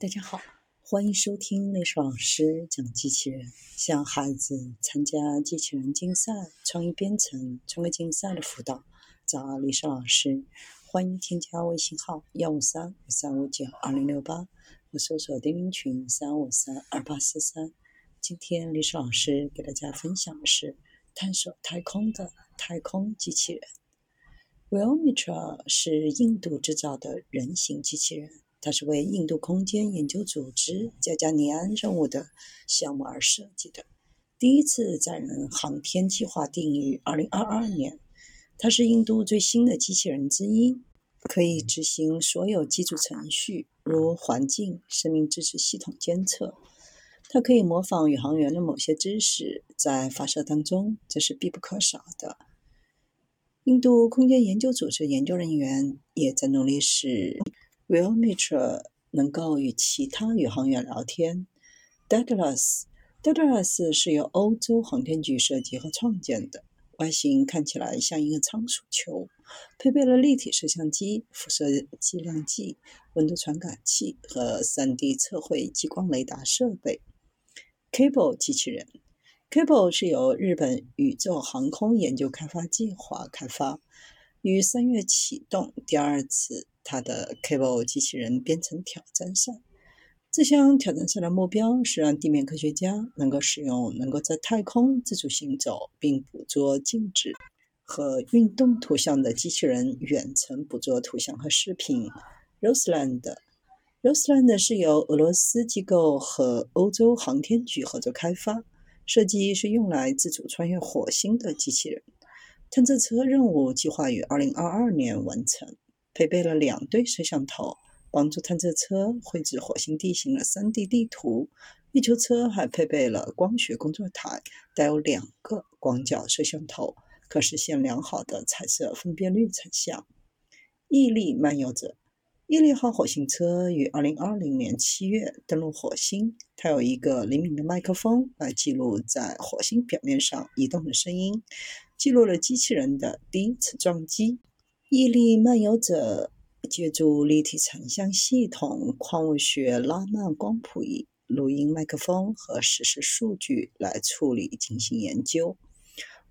大家好，欢迎收听历史老师讲机器人。向孩子参加机器人竞赛、创意编程、创客竞赛的辅导，找历史老师。欢迎添加微信号幺五三三五九二零六八，或搜索钉钉群三五三二八四三。今天历史老师给大家分享的是探索太空的太空机器人。Wellmeter 是印度制造的人形机器人。它是为印度空间研究组织加加尼安任务的项目而设计的。第一次载人航天计划定于2022年。它是印度最新的机器人之一，可以执行所有基础程序，如环境、生命支持系统监测。它可以模仿宇航员的某些知识，在发射当中这是必不可少的。印度空间研究组织研究人员也在努力使。W e l m e t r e 能够与其他宇航员聊天。Daedalus，Daedalus 是由欧洲航天局设计和创建的，外形看起来像一个仓鼠球，配备了立体摄像机、辐射计量计、温度传感器和 3D 测绘激光雷达设备。Cable 机器人，Cable 是由日本宇宙航空研究开发计划开发，于三月启动第二次。它的 Cable 机器人编程挑战赛，这项挑战赛的目标是让地面科学家能够使用能够在太空自主行走并捕捉静止和运动图像的机器人远程捕捉图像和视频。Roseland，Roseland 是由俄罗斯机构和欧洲航天局合作开发，设计是用来自主穿越火星的机器人。探测车任务计划于2022年完成。配备了两对摄像头，帮助探测车绘制火星地形的 3D 地图。月球车还配备了光学工作台，带有两个广角摄像头，可实现良好的彩色分辨率成像。毅力漫游者，毅力号火星车于2020年7月登陆火星。它有一个灵敏的麦克风来记录在火星表面上移动的声音，记录了机器人的第一次撞击。毅力漫游者借助立体成像系统、矿物学拉曼光谱仪、录音麦克风和实时数据来处理进行研究。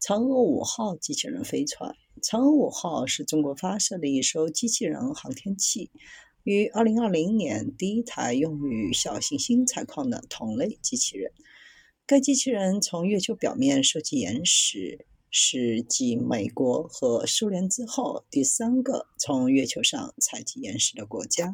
嫦娥五号机器人飞船，嫦娥五号是中国发射的一艘机器人航天器，于2020年第一台用于小行星采矿的同类机器人。该机器人从月球表面收集岩石。是继美国和苏联之后第三个从月球上采集岩石的国家。